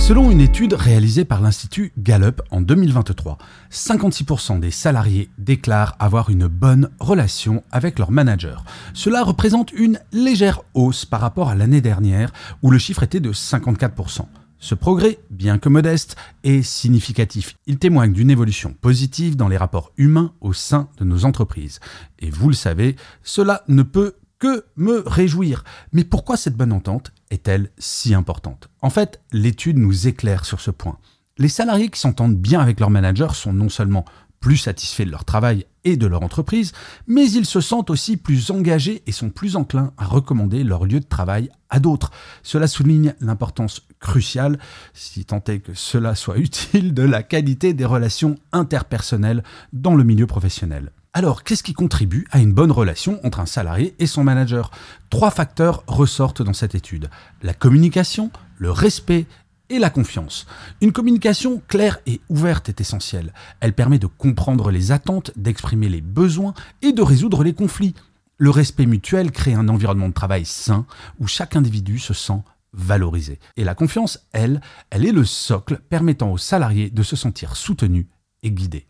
Selon une étude réalisée par l'Institut Gallup en 2023, 56% des salariés déclarent avoir une bonne relation avec leur manager. Cela représente une légère hausse par rapport à l'année dernière où le chiffre était de 54%. Ce progrès, bien que modeste, est significatif. Il témoigne d'une évolution positive dans les rapports humains au sein de nos entreprises. Et vous le savez, cela ne peut que me réjouir. Mais pourquoi cette bonne entente est-elle si importante? En fait, l'étude nous éclaire sur ce point. Les salariés qui s'entendent bien avec leur manager sont non seulement plus satisfaits de leur travail et de leur entreprise, mais ils se sentent aussi plus engagés et sont plus enclins à recommander leur lieu de travail à d'autres. Cela souligne l'importance cruciale, si tant est que cela soit utile, de la qualité des relations interpersonnelles dans le milieu professionnel. Alors, qu'est-ce qui contribue à une bonne relation entre un salarié et son manager? Trois facteurs ressortent dans cette étude. La communication, le respect et la confiance. Une communication claire et ouverte est essentielle. Elle permet de comprendre les attentes, d'exprimer les besoins et de résoudre les conflits. Le respect mutuel crée un environnement de travail sain où chaque individu se sent valorisé. Et la confiance, elle, elle est le socle permettant aux salariés de se sentir soutenus et guidés.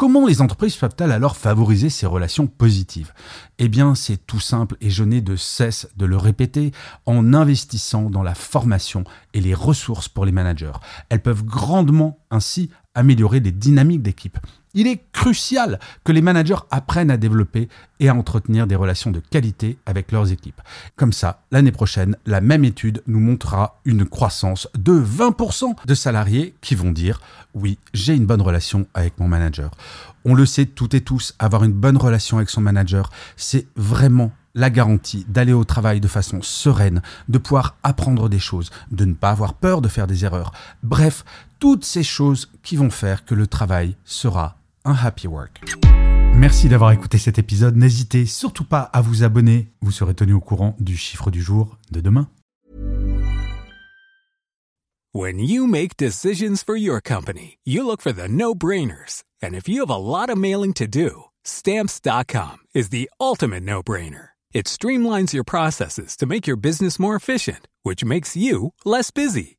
Comment les entreprises peuvent-elles alors favoriser ces relations positives? Eh bien, c'est tout simple et je n'ai de cesse de le répéter en investissant dans la formation et les ressources pour les managers. Elles peuvent grandement ainsi améliorer les dynamiques d'équipe. Il est crucial que les managers apprennent à développer et à entretenir des relations de qualité avec leurs équipes. Comme ça, l'année prochaine, la même étude nous montrera une croissance de 20% de salariés qui vont dire oui, j'ai une bonne relation avec mon manager. On le sait toutes et tous, avoir une bonne relation avec son manager, c'est vraiment la garantie d'aller au travail de façon sereine, de pouvoir apprendre des choses, de ne pas avoir peur de faire des erreurs. Bref, toutes ces choses qui vont faire que le travail sera un happy work. Merci d'avoir écouté cet épisode. N'hésitez surtout pas à vous abonner. Vous serez tenu au courant du chiffre du jour de demain. When you make decisions for your company, you look for the no-brainers. And if you have a lot of mailing to do, stamps.com is the ultimate no-brainer. It streamlines your processes to make your business more efficient, which makes you less busy.